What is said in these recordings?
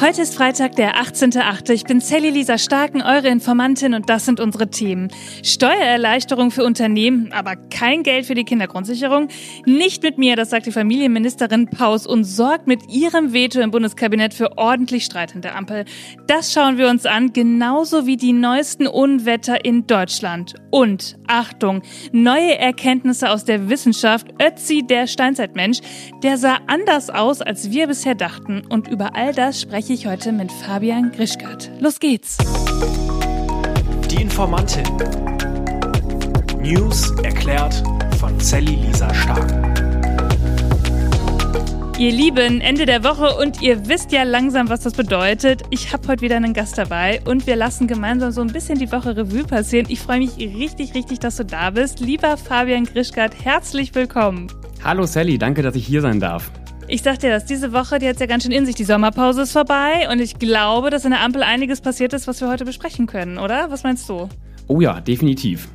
Heute ist Freitag, der 18.8. Ich bin Sally Lisa Starken, eure Informantin und das sind unsere Themen. Steuererleichterung für Unternehmen, aber kein Geld für die Kindergrundsicherung. Nicht mit mir, das sagt die Familienministerin Paus und sorgt mit ihrem Veto im Bundeskabinett für ordentlich Streit in der Ampel. Das schauen wir uns an, genauso wie die neuesten Unwetter in Deutschland. Und, Achtung, neue Erkenntnisse aus der Wissenschaft. Ötzi, der Steinzeitmensch, der sah anders aus, als wir bisher dachten. Und über all das spreche spreche ich heute mit Fabian Grischkat. Los geht's! Die Informantin. News erklärt von Sally Lisa Stark. Ihr Lieben, Ende der Woche und ihr wisst ja langsam, was das bedeutet. Ich habe heute wieder einen Gast dabei und wir lassen gemeinsam so ein bisschen die Woche Revue passieren. Ich freue mich richtig, richtig, dass du da bist. Lieber Fabian Grischkat, herzlich willkommen. Hallo Sally, danke, dass ich hier sein darf. Ich sag dir das, diese Woche, die hat ja ganz schön in sich. Die Sommerpause ist vorbei und ich glaube, dass in der Ampel einiges passiert ist, was wir heute besprechen können, oder? Was meinst du? Oh ja, definitiv.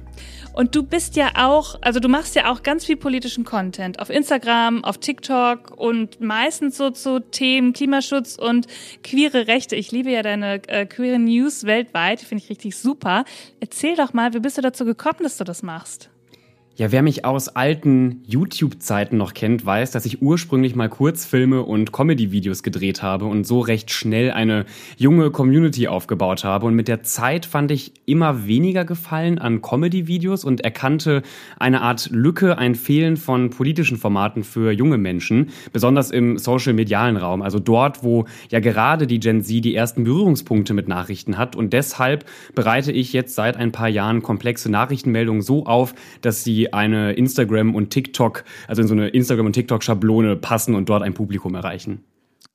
Und du bist ja auch, also du machst ja auch ganz viel politischen Content auf Instagram, auf TikTok und meistens so zu Themen Klimaschutz und queere Rechte. Ich liebe ja deine äh, queere News weltweit, die finde ich richtig super. Erzähl doch mal, wie bist du dazu gekommen, dass du das machst? Ja, wer mich aus alten YouTube-Zeiten noch kennt, weiß, dass ich ursprünglich mal Kurzfilme und Comedy-Videos gedreht habe und so recht schnell eine junge Community aufgebaut habe. Und mit der Zeit fand ich immer weniger Gefallen an Comedy-Videos und erkannte eine Art Lücke, ein Fehlen von politischen Formaten für junge Menschen, besonders im social-medialen Raum, also dort, wo ja gerade die Gen Z die ersten Berührungspunkte mit Nachrichten hat. Und deshalb bereite ich jetzt seit ein paar Jahren komplexe Nachrichtenmeldungen so auf, dass sie eine Instagram- und TikTok, also in so eine Instagram- und TikTok-Schablone passen und dort ein Publikum erreichen.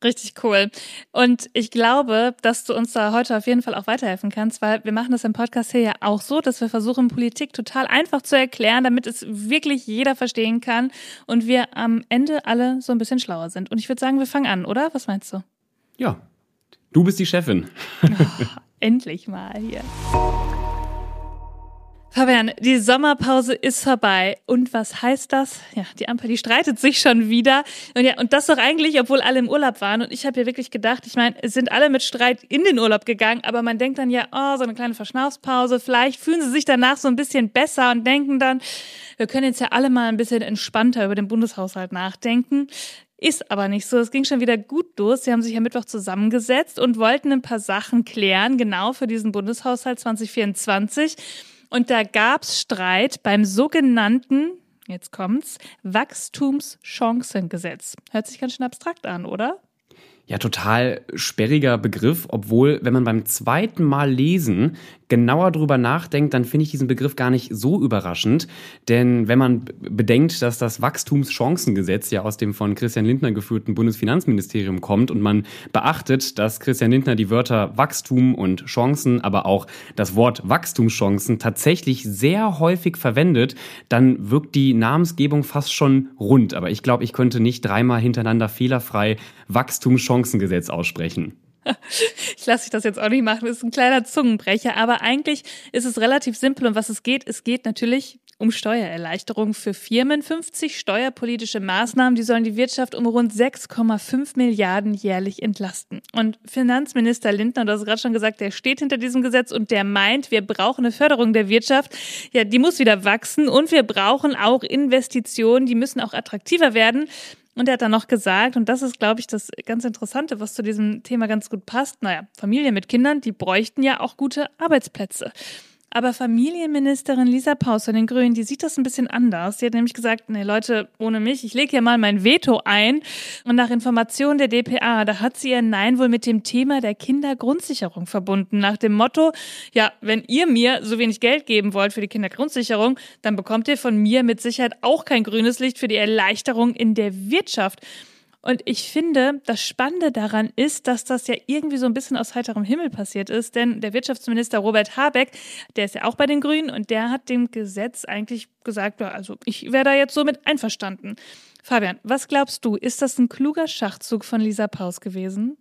Richtig cool. Und ich glaube, dass du uns da heute auf jeden Fall auch weiterhelfen kannst, weil wir machen das im Podcast hier ja auch so, dass wir versuchen, Politik total einfach zu erklären, damit es wirklich jeder verstehen kann und wir am Ende alle so ein bisschen schlauer sind. Und ich würde sagen, wir fangen an, oder? Was meinst du? Ja, du bist die Chefin. Oh, endlich mal hier. Fabian, die Sommerpause ist vorbei. Und was heißt das? Ja, die Ampel, die streitet sich schon wieder. Und ja, und das doch eigentlich, obwohl alle im Urlaub waren. Und ich habe ja wirklich gedacht, ich meine, es sind alle mit Streit in den Urlaub gegangen, aber man denkt dann ja, oh, so eine kleine Verschnaufspause. Vielleicht fühlen sie sich danach so ein bisschen besser und denken dann, wir können jetzt ja alle mal ein bisschen entspannter über den Bundeshaushalt nachdenken. Ist aber nicht so. Es ging schon wieder gut los. Sie haben sich ja Mittwoch zusammengesetzt und wollten ein paar Sachen klären, genau für diesen Bundeshaushalt 2024. Und da gab's Streit beim sogenannten, jetzt kommt's, Wachstumschancengesetz. Hört sich ganz schön abstrakt an, oder? Ja total sperriger Begriff, obwohl, wenn man beim zweiten Mal lesen genauer drüber nachdenkt, dann finde ich diesen Begriff gar nicht so überraschend. Denn wenn man bedenkt, dass das Wachstumschancengesetz ja aus dem von Christian Lindner geführten Bundesfinanzministerium kommt und man beachtet, dass Christian Lindner die Wörter Wachstum und Chancen, aber auch das Wort Wachstumschancen tatsächlich sehr häufig verwendet, dann wirkt die Namensgebung fast schon rund. Aber ich glaube, ich könnte nicht dreimal hintereinander fehlerfrei Wachstumschancengesetz aussprechen. Ich lasse dich das jetzt auch nicht machen. Das ist ein kleiner Zungenbrecher. Aber eigentlich ist es relativ simpel, um was es geht. Es geht natürlich um Steuererleichterung für Firmen. 50 steuerpolitische Maßnahmen, die sollen die Wirtschaft um rund 6,5 Milliarden jährlich entlasten. Und Finanzminister Lindner, du hast gerade schon gesagt, der steht hinter diesem Gesetz und der meint, wir brauchen eine Förderung der Wirtschaft. Ja, die muss wieder wachsen und wir brauchen auch Investitionen, die müssen auch attraktiver werden. Und er hat dann noch gesagt, und das ist, glaube ich, das ganz Interessante, was zu diesem Thema ganz gut passt, naja, Familien mit Kindern, die bräuchten ja auch gute Arbeitsplätze. Aber Familienministerin Lisa Paus von den Grünen, die sieht das ein bisschen anders. Die hat nämlich gesagt, nee Leute, ohne mich, ich lege hier mal mein Veto ein. Und nach Informationen der DPA, da hat sie ihr Nein wohl mit dem Thema der Kindergrundsicherung verbunden. Nach dem Motto, ja, wenn ihr mir so wenig Geld geben wollt für die Kindergrundsicherung, dann bekommt ihr von mir mit Sicherheit auch kein grünes Licht für die Erleichterung in der Wirtschaft. Und ich finde, das Spannende daran ist, dass das ja irgendwie so ein bisschen aus heiterem Himmel passiert ist, denn der Wirtschaftsminister Robert Habeck, der ist ja auch bei den Grünen und der hat dem Gesetz eigentlich gesagt, ja, also ich wäre da jetzt so mit einverstanden. Fabian, was glaubst du, ist das ein kluger Schachzug von Lisa Paus gewesen?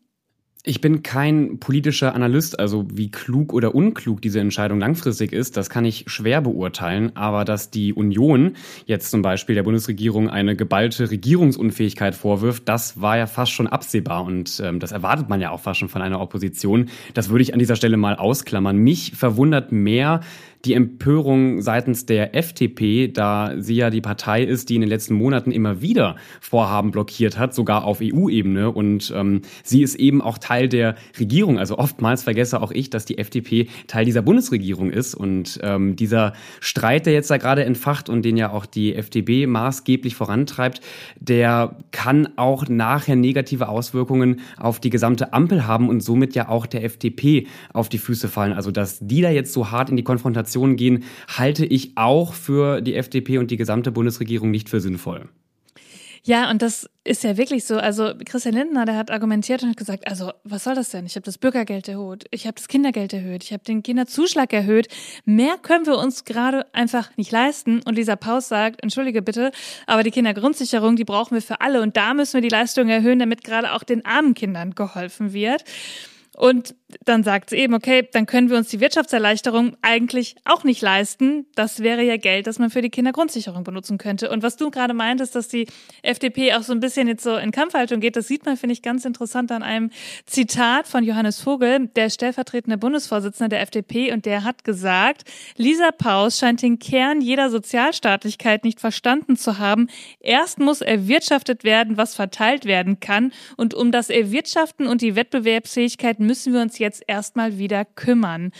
Ich bin kein politischer Analyst, also wie klug oder unklug diese Entscheidung langfristig ist, das kann ich schwer beurteilen. Aber dass die Union jetzt zum Beispiel der Bundesregierung eine geballte Regierungsunfähigkeit vorwirft, das war ja fast schon absehbar und ähm, das erwartet man ja auch fast schon von einer Opposition. Das würde ich an dieser Stelle mal ausklammern. Mich verwundert mehr, die Empörung seitens der FDP, da sie ja die Partei ist, die in den letzten Monaten immer wieder Vorhaben blockiert hat, sogar auf EU-Ebene. Und ähm, sie ist eben auch Teil der Regierung. Also oftmals vergesse auch ich, dass die FDP Teil dieser Bundesregierung ist. Und ähm, dieser Streit, der jetzt da gerade entfacht und den ja auch die FDP maßgeblich vorantreibt, der kann auch nachher negative Auswirkungen auf die gesamte Ampel haben und somit ja auch der FDP auf die Füße fallen. Also dass die da jetzt so hart in die Konfrontation Konfrontation gehen, halte ich auch für die FDP und die gesamte Bundesregierung nicht für sinnvoll. Ja, und das ist ja wirklich so. Also Christian Lindner, der hat argumentiert und hat gesagt, also was soll das denn? Ich habe das Bürgergeld erhöht, ich habe das Kindergeld erhöht, ich habe den Kinderzuschlag erhöht. Mehr können wir uns gerade einfach nicht leisten. Und Lisa Paus sagt, entschuldige bitte, aber die Kindergrundsicherung, die brauchen wir für alle. Und da müssen wir die Leistung erhöhen, damit gerade auch den armen Kindern geholfen wird. Und dann sagt sie eben, okay, dann können wir uns die Wirtschaftserleichterung eigentlich auch nicht leisten. Das wäre ja Geld, das man für die Kindergrundsicherung benutzen könnte. Und was du gerade meintest, dass die FDP auch so ein bisschen jetzt so in Kampfhaltung geht, das sieht man, finde ich, ganz interessant an einem Zitat von Johannes Vogel, der stellvertretende Bundesvorsitzende der FDP, und der hat gesagt, Lisa Paus scheint den Kern jeder Sozialstaatlichkeit nicht verstanden zu haben. Erst muss erwirtschaftet werden, was verteilt werden kann. Und um das Erwirtschaften und die Wettbewerbsfähigkeit müssen wir uns jetzt erstmal wieder kümmern.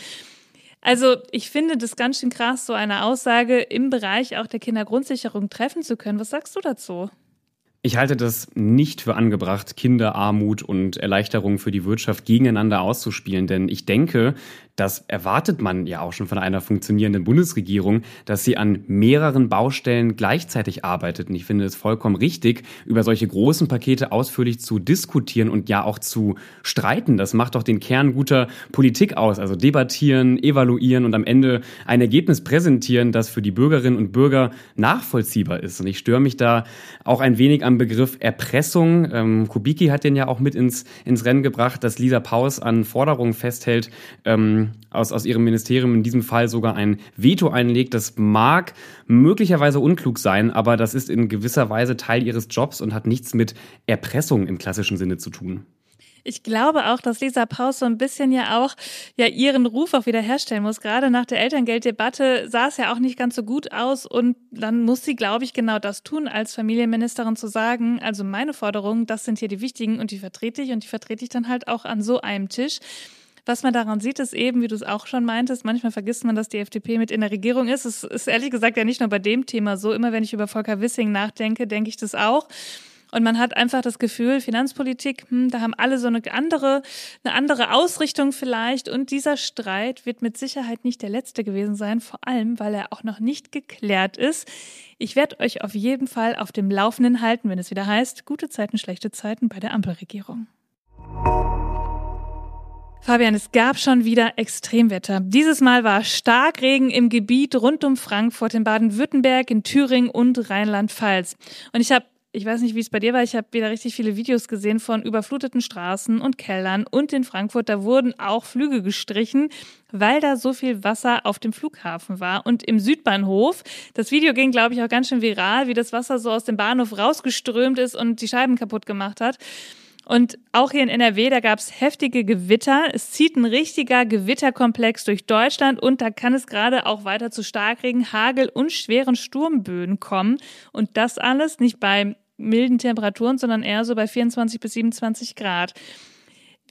Also ich finde das ganz schön krass, so eine Aussage im Bereich auch der Kindergrundsicherung treffen zu können. Was sagst du dazu? Ich halte das nicht für angebracht, Kinderarmut und Erleichterung für die Wirtschaft gegeneinander auszuspielen, denn ich denke, das erwartet man ja auch schon von einer funktionierenden Bundesregierung, dass sie an mehreren Baustellen gleichzeitig arbeitet. Und ich finde es vollkommen richtig, über solche großen Pakete ausführlich zu diskutieren und ja auch zu streiten. Das macht doch den Kern guter Politik aus. Also debattieren, evaluieren und am Ende ein Ergebnis präsentieren, das für die Bürgerinnen und Bürger nachvollziehbar ist. Und ich störe mich da auch ein wenig am Begriff Erpressung. Ähm, Kubicki hat den ja auch mit ins, ins Rennen gebracht, dass Lisa Paus an Forderungen festhält, ähm, aus, aus ihrem Ministerium in diesem Fall sogar ein Veto einlegt. Das mag möglicherweise unklug sein, aber das ist in gewisser Weise Teil ihres Jobs und hat nichts mit Erpressung im klassischen Sinne zu tun. Ich glaube auch, dass Lisa Paus so ein bisschen ja auch ja ihren Ruf auch wieder herstellen muss. Gerade nach der Elterngelddebatte sah es ja auch nicht ganz so gut aus und dann muss sie, glaube ich, genau das tun, als Familienministerin zu sagen, also meine Forderungen, das sind hier die wichtigen und die vertrete ich und die vertrete ich dann halt auch an so einem Tisch. Was man daran sieht, ist eben, wie du es auch schon meintest, manchmal vergisst man, dass die FDP mit in der Regierung ist. Es ist ehrlich gesagt ja nicht nur bei dem Thema so. Immer wenn ich über Volker Wissing nachdenke, denke ich das auch. Und man hat einfach das Gefühl, Finanzpolitik, hm, da haben alle so eine andere, eine andere Ausrichtung vielleicht. Und dieser Streit wird mit Sicherheit nicht der letzte gewesen sein, vor allem, weil er auch noch nicht geklärt ist. Ich werde euch auf jeden Fall auf dem Laufenden halten, wenn es wieder heißt, gute Zeiten, schlechte Zeiten bei der Ampelregierung. Fabian, es gab schon wieder Extremwetter. Dieses Mal war Starkregen im Gebiet rund um Frankfurt, in Baden-Württemberg, in Thüringen und Rheinland-Pfalz. Und ich habe ich weiß nicht, wie es bei dir war, ich habe wieder richtig viele Videos gesehen von überfluteten Straßen und Kellern und in Frankfurt, da wurden auch Flüge gestrichen, weil da so viel Wasser auf dem Flughafen war. Und im Südbahnhof, das Video ging, glaube ich, auch ganz schön viral, wie das Wasser so aus dem Bahnhof rausgeströmt ist und die Scheiben kaputt gemacht hat. Und auch hier in NRW, da gab es heftige Gewitter. Es zieht ein richtiger Gewitterkomplex durch Deutschland und da kann es gerade auch weiter zu Starkregen, Hagel und schweren Sturmböen kommen. Und das alles nicht bei milden Temperaturen, sondern eher so bei 24 bis 27 Grad.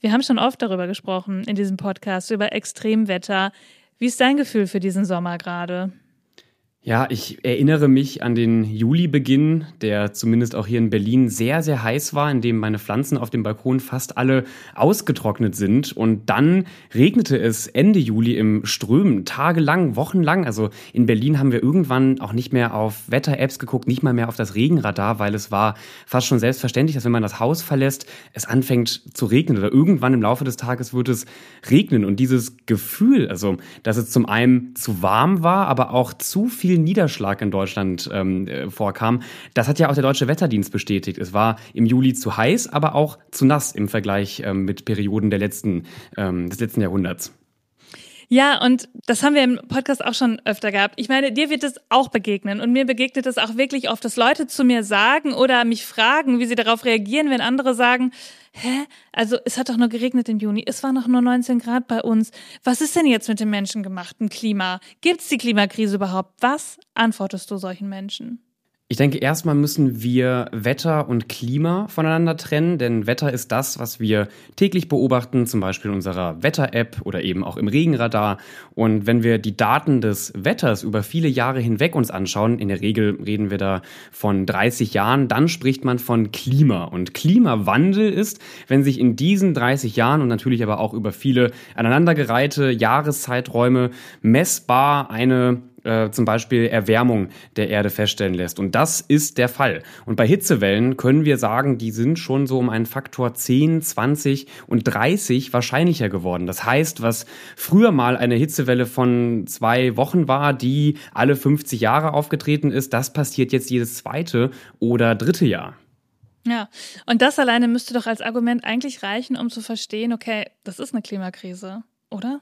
Wir haben schon oft darüber gesprochen in diesem Podcast, über Extremwetter. Wie ist dein Gefühl für diesen Sommer gerade? Ja, ich erinnere mich an den Julibeginn, der zumindest auch hier in Berlin sehr, sehr heiß war, in dem meine Pflanzen auf dem Balkon fast alle ausgetrocknet sind. Und dann regnete es Ende Juli im Strömen, tagelang, wochenlang. Also in Berlin haben wir irgendwann auch nicht mehr auf Wetter-Apps geguckt, nicht mal mehr auf das Regenradar, weil es war fast schon selbstverständlich, dass wenn man das Haus verlässt, es anfängt zu regnen oder irgendwann im Laufe des Tages wird es regnen. Und dieses Gefühl, also dass es zum einen zu warm war, aber auch zu viel viel Niederschlag in Deutschland ähm, äh, vorkam. Das hat ja auch der Deutsche Wetterdienst bestätigt. Es war im Juli zu heiß, aber auch zu nass im Vergleich ähm, mit Perioden der letzten, ähm, des letzten Jahrhunderts. Ja, und das haben wir im Podcast auch schon öfter gehabt. Ich meine, dir wird es auch begegnen und mir begegnet es auch wirklich oft, dass Leute zu mir sagen oder mich fragen, wie sie darauf reagieren, wenn andere sagen, hä? Also es hat doch nur geregnet im Juni, es war noch nur 19 Grad bei uns. Was ist denn jetzt mit dem menschengemachten Klima? Gibt es die Klimakrise überhaupt? Was antwortest du solchen Menschen? Ich denke, erstmal müssen wir Wetter und Klima voneinander trennen, denn Wetter ist das, was wir täglich beobachten, zum Beispiel in unserer Wetter-App oder eben auch im Regenradar. Und wenn wir die Daten des Wetters über viele Jahre hinweg uns anschauen, in der Regel reden wir da von 30 Jahren, dann spricht man von Klima. Und Klimawandel ist, wenn sich in diesen 30 Jahren und natürlich aber auch über viele aneinandergereihte Jahreszeiträume messbar eine äh, zum Beispiel Erwärmung der Erde feststellen lässt. Und das ist der Fall. Und bei Hitzewellen können wir sagen, die sind schon so um einen Faktor 10, 20 und 30 wahrscheinlicher geworden. Das heißt, was früher mal eine Hitzewelle von zwei Wochen war, die alle 50 Jahre aufgetreten ist, das passiert jetzt jedes zweite oder dritte Jahr. Ja, und das alleine müsste doch als Argument eigentlich reichen, um zu verstehen, okay, das ist eine Klimakrise, oder?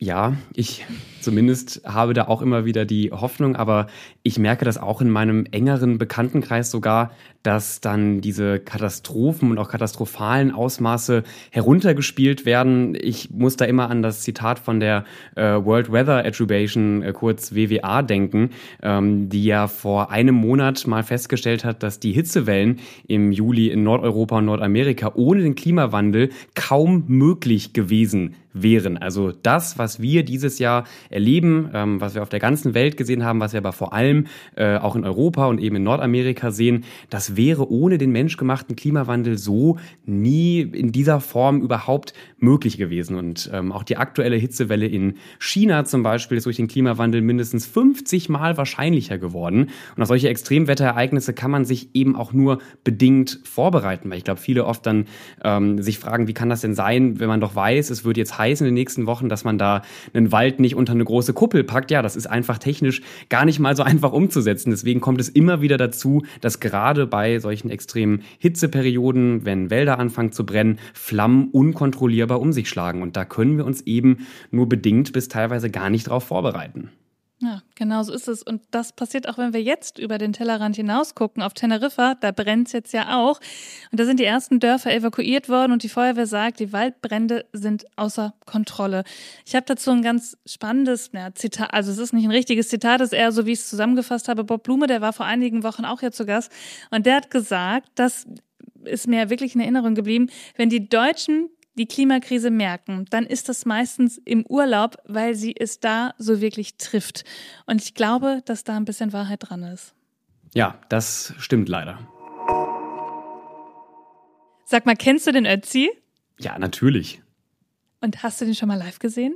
Ja, ich zumindest habe da auch immer wieder die Hoffnung, aber ich merke das auch in meinem engeren Bekanntenkreis sogar, dass dann diese Katastrophen und auch katastrophalen Ausmaße heruntergespielt werden. Ich muss da immer an das Zitat von der äh, World Weather Attribution, äh, kurz WWA, denken, ähm, die ja vor einem Monat mal festgestellt hat, dass die Hitzewellen im Juli in Nordeuropa und Nordamerika ohne den Klimawandel kaum möglich gewesen wären. Also das, was wir dieses Jahr erleben, ähm, was wir auf der ganzen Welt gesehen haben, was wir aber vor allem äh, auch in Europa und eben in Nordamerika sehen, das wäre ohne den menschgemachten Klimawandel so nie in dieser Form überhaupt möglich gewesen. Und ähm, auch die aktuelle Hitzewelle in China zum Beispiel ist durch den Klimawandel mindestens 50 Mal wahrscheinlicher geworden. Und auf solche Extremwetterereignisse kann man sich eben auch nur bedingt vorbereiten, weil ich glaube, viele oft dann ähm, sich fragen, wie kann das denn sein, wenn man doch weiß, es wird jetzt heiß in den nächsten Wochen, dass man da einen Wald nicht unter eine große Kuppel packt. Ja, das ist einfach technisch gar nicht mal so einfach umzusetzen. Deswegen kommt es immer wieder dazu, dass gerade bei solchen extremen Hitzeperioden, wenn Wälder anfangen zu brennen, Flammen unkontrollierbar um sich schlagen. Und da können wir uns eben nur bedingt bis teilweise gar nicht darauf vorbereiten. Ja, genau so ist es. Und das passiert auch, wenn wir jetzt über den Tellerrand hinaus gucken. Auf Teneriffa, da brennt es jetzt ja auch. Und da sind die ersten Dörfer evakuiert worden und die Feuerwehr sagt, die Waldbrände sind außer Kontrolle. Ich habe dazu ein ganz spannendes ja, Zitat, also es ist nicht ein richtiges Zitat, es ist eher so, wie ich es zusammengefasst habe. Bob Blume, der war vor einigen Wochen auch hier zu Gast und der hat gesagt, dass ist mir wirklich in Erinnerung geblieben, wenn die Deutschen die Klimakrise merken, dann ist das meistens im Urlaub, weil sie es da so wirklich trifft. Und ich glaube, dass da ein bisschen Wahrheit dran ist. Ja, das stimmt leider. Sag mal, kennst du den Ötzi? Ja, natürlich. Und hast du den schon mal live gesehen?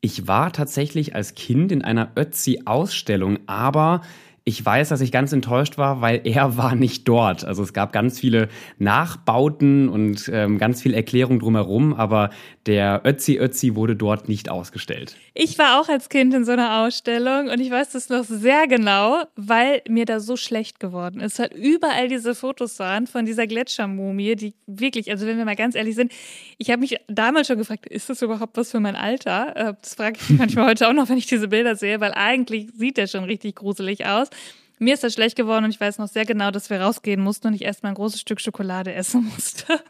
Ich war tatsächlich als Kind in einer Ötzi-Ausstellung, aber ich weiß, dass ich ganz enttäuscht war, weil er war nicht dort. Also es gab ganz viele Nachbauten und ähm, ganz viel Erklärung drumherum, aber der Ötzi Ötzi wurde dort nicht ausgestellt. Ich war auch als Kind in so einer Ausstellung und ich weiß das noch sehr genau, weil mir da so schlecht geworden ist. Halt überall diese Fotos waren von dieser Gletschermumie, die wirklich, also wenn wir mal ganz ehrlich sind, ich habe mich damals schon gefragt, ist das überhaupt was für mein Alter? Äh, das frage ich mich manchmal heute auch noch, wenn ich diese Bilder sehe, weil eigentlich sieht der schon richtig gruselig aus. Mir ist das schlecht geworden und ich weiß noch sehr genau, dass wir rausgehen mussten und ich erstmal ein großes Stück Schokolade essen musste.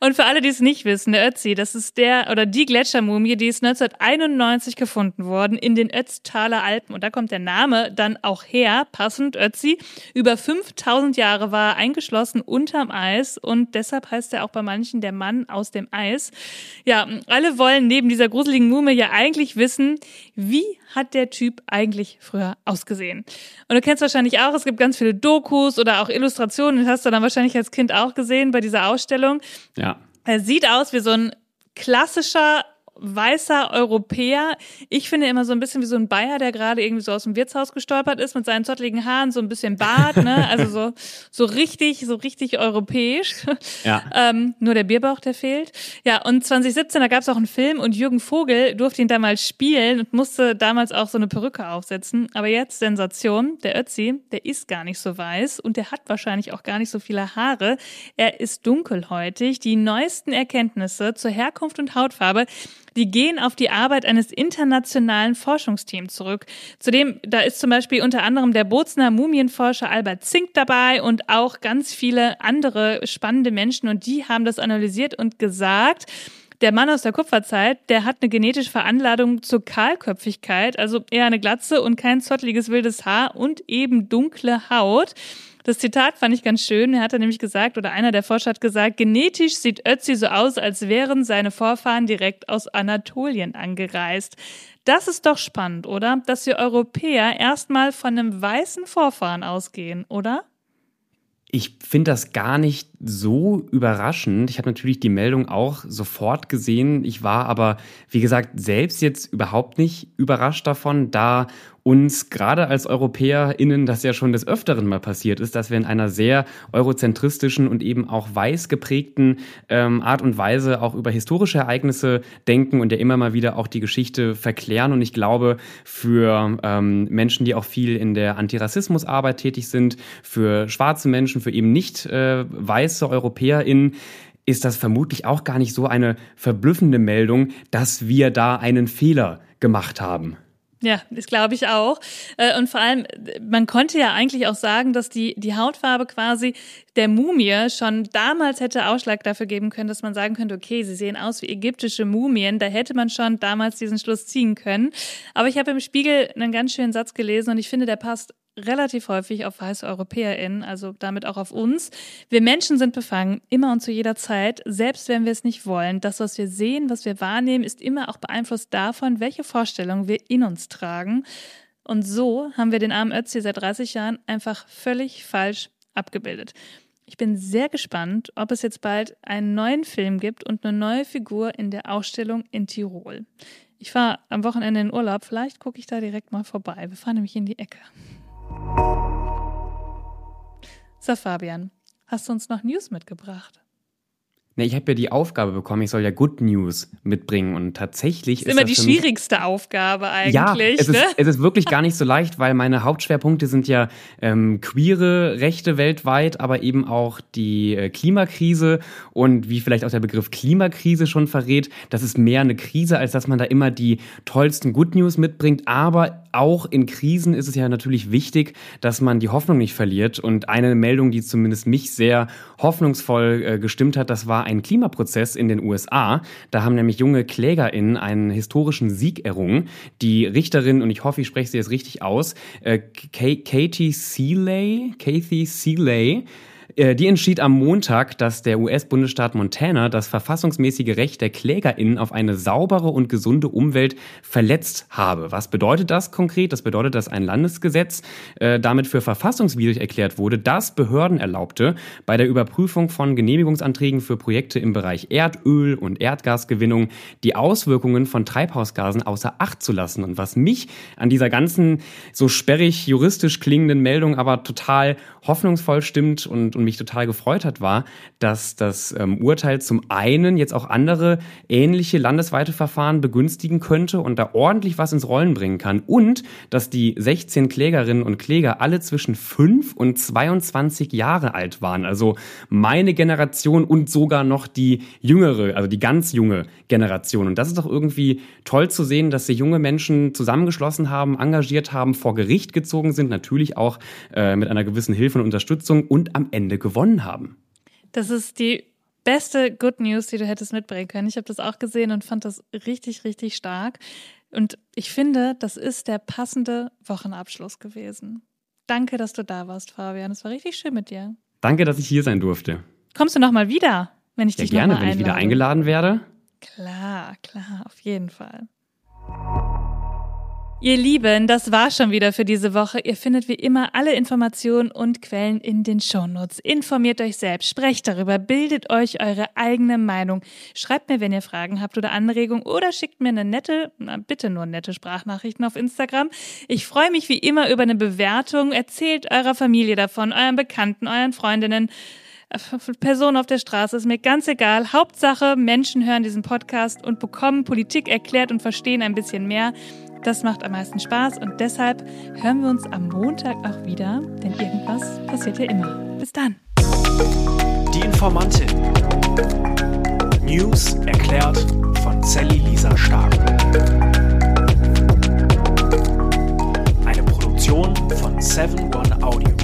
Und für alle, die es nicht wissen, der Ötzi, das ist der oder die Gletschermumie, die ist 1991 gefunden worden in den Ötztaler Alpen. Und da kommt der Name dann auch her, passend Ötzi. Über 5000 Jahre war er eingeschlossen unterm Eis und deshalb heißt er auch bei manchen der Mann aus dem Eis. Ja, alle wollen neben dieser gruseligen Mumie ja eigentlich wissen, wie hat der Typ eigentlich früher ausgesehen? Und du kennst wahrscheinlich auch, es gibt ganz viele Dokus oder auch Illustrationen, das hast du dann wahrscheinlich als Kind auch gesehen bei dieser Ausstellung. Ja. Er sieht aus wie so ein klassischer weißer Europäer. Ich finde immer so ein bisschen wie so ein Bayer, der gerade irgendwie so aus dem Wirtshaus gestolpert ist mit seinen zottligen Haaren, so ein bisschen Bart, ne? Also so, so richtig, so richtig europäisch. Ja. ähm, nur der Bierbauch, der fehlt. Ja, und 2017, da gab es auch einen Film und Jürgen Vogel durfte ihn damals spielen und musste damals auch so eine Perücke aufsetzen. Aber jetzt Sensation, der Ötzi, der ist gar nicht so weiß und der hat wahrscheinlich auch gar nicht so viele Haare. Er ist dunkelhäutig. Die neuesten Erkenntnisse zur Herkunft und Hautfarbe, die gehen auf die Arbeit eines internationalen Forschungsteams zurück. Zudem, da ist zum Beispiel unter anderem der Bozner Mumienforscher Albert Zink dabei und auch ganz viele andere spannende Menschen und die haben das analysiert und gesagt, der Mann aus der Kupferzeit, der hat eine genetische Veranladung zur Kahlköpfigkeit, also eher eine Glatze und kein zottliges wildes Haar und eben dunkle Haut. Das Zitat fand ich ganz schön. Er hat nämlich gesagt, oder einer der Forscher hat gesagt, genetisch sieht Ötzi so aus, als wären seine Vorfahren direkt aus Anatolien angereist. Das ist doch spannend, oder? Dass wir Europäer erstmal von einem weißen Vorfahren ausgehen, oder? Ich finde das gar nicht so überraschend. Ich habe natürlich die Meldung auch sofort gesehen. Ich war aber, wie gesagt, selbst jetzt überhaupt nicht überrascht davon, da uns gerade als EuropäerInnen das ja schon des Öfteren mal passiert ist, dass wir in einer sehr eurozentristischen und eben auch weiß geprägten ähm, Art und Weise auch über historische Ereignisse denken und ja immer mal wieder auch die Geschichte verklären. Und ich glaube, für ähm, Menschen, die auch viel in der Antirassismusarbeit tätig sind, für schwarze Menschen, für eben nicht äh, weiße EuropäerInnen, ist das vermutlich auch gar nicht so eine verblüffende Meldung, dass wir da einen Fehler gemacht haben. Ja, das glaube ich auch. Äh, und vor allem, man konnte ja eigentlich auch sagen, dass die, die Hautfarbe quasi der Mumie schon damals hätte Ausschlag dafür geben können, dass man sagen könnte, okay, sie sehen aus wie ägyptische Mumien. Da hätte man schon damals diesen Schluss ziehen können. Aber ich habe im Spiegel einen ganz schönen Satz gelesen und ich finde, der passt relativ häufig auf weiße EuropäerInnen, also damit auch auf uns. Wir Menschen sind befangen, immer und zu jeder Zeit, selbst wenn wir es nicht wollen. Das, was wir sehen, was wir wahrnehmen, ist immer auch beeinflusst davon, welche Vorstellungen wir in uns tragen. Und so haben wir den armen Ötzi seit 30 Jahren einfach völlig falsch abgebildet. Ich bin sehr gespannt, ob es jetzt bald einen neuen Film gibt und eine neue Figur in der Ausstellung in Tirol. Ich fahre am Wochenende in Urlaub, vielleicht gucke ich da direkt mal vorbei. Wir fahren nämlich in die Ecke. So, Fabian, hast du uns noch News mitgebracht? Ne, ich habe ja die Aufgabe bekommen, ich soll ja Good News mitbringen und tatsächlich ist, ist immer die schwierigste Aufgabe eigentlich. Ja, es, ne? ist, es ist wirklich gar nicht so leicht, weil meine Hauptschwerpunkte sind ja ähm, queere Rechte weltweit, aber eben auch die äh, Klimakrise und wie vielleicht auch der Begriff Klimakrise schon verrät, das ist mehr eine Krise, als dass man da immer die tollsten Good News mitbringt, aber auch in Krisen ist es ja natürlich wichtig, dass man die Hoffnung nicht verliert und eine Meldung, die zumindest mich sehr hoffnungsvoll äh, gestimmt hat, das war einen Klimaprozess in den USA. Da haben nämlich junge KlägerInnen einen historischen Sieg errungen. Die Richterin, und ich hoffe, ich spreche sie jetzt richtig aus, äh, Katie Seeley, Kathy Seeley, die entschied am Montag, dass der US-Bundesstaat Montana das verfassungsmäßige Recht der KlägerInnen auf eine saubere und gesunde Umwelt verletzt habe. Was bedeutet das konkret? Das bedeutet, dass ein Landesgesetz äh, damit für verfassungswidrig erklärt wurde, das Behörden erlaubte, bei der Überprüfung von Genehmigungsanträgen für Projekte im Bereich Erdöl und Erdgasgewinnung die Auswirkungen von Treibhausgasen außer Acht zu lassen. Und was mich an dieser ganzen so sperrig juristisch klingenden Meldung aber total hoffnungsvoll stimmt und, und mich total gefreut hat, war, dass das ähm, Urteil zum einen jetzt auch andere ähnliche landesweite Verfahren begünstigen könnte und da ordentlich was ins Rollen bringen kann und dass die 16 Klägerinnen und Kläger alle zwischen 5 und 22 Jahre alt waren. Also meine Generation und sogar noch die jüngere, also die ganz junge Generation. Und das ist doch irgendwie toll zu sehen, dass sich junge Menschen zusammengeschlossen haben, engagiert haben, vor Gericht gezogen sind, natürlich auch äh, mit einer gewissen Hilfe und Unterstützung und am Ende gewonnen haben. Das ist die beste Good News, die du hättest mitbringen können. Ich habe das auch gesehen und fand das richtig, richtig stark. Und ich finde, das ist der passende Wochenabschluss gewesen. Danke, dass du da warst, Fabian. Es war richtig schön mit dir. Danke, dass ich hier sein durfte. Kommst du noch mal wieder, wenn ich ja, dich gerne, wenn ich wieder eingeladen werde. Klar, klar, auf jeden Fall. Ihr Lieben, das war schon wieder für diese Woche. Ihr findet wie immer alle Informationen und Quellen in den Shownotes. Informiert euch selbst, sprecht darüber, bildet euch eure eigene Meinung. Schreibt mir, wenn ihr Fragen habt oder Anregungen oder schickt mir eine nette, na, bitte nur nette Sprachnachrichten auf Instagram. Ich freue mich wie immer über eine Bewertung. Erzählt eurer Familie davon, euren Bekannten, euren Freundinnen. Personen auf der Straße, ist mir ganz egal. Hauptsache, Menschen hören diesen Podcast und bekommen Politik erklärt und verstehen ein bisschen mehr. Das macht am meisten Spaß und deshalb hören wir uns am Montag auch wieder, denn irgendwas passiert ja immer. Bis dann. Die Informantin. News erklärt von Sally Lisa Stark. Eine Produktion von 7 One Audio.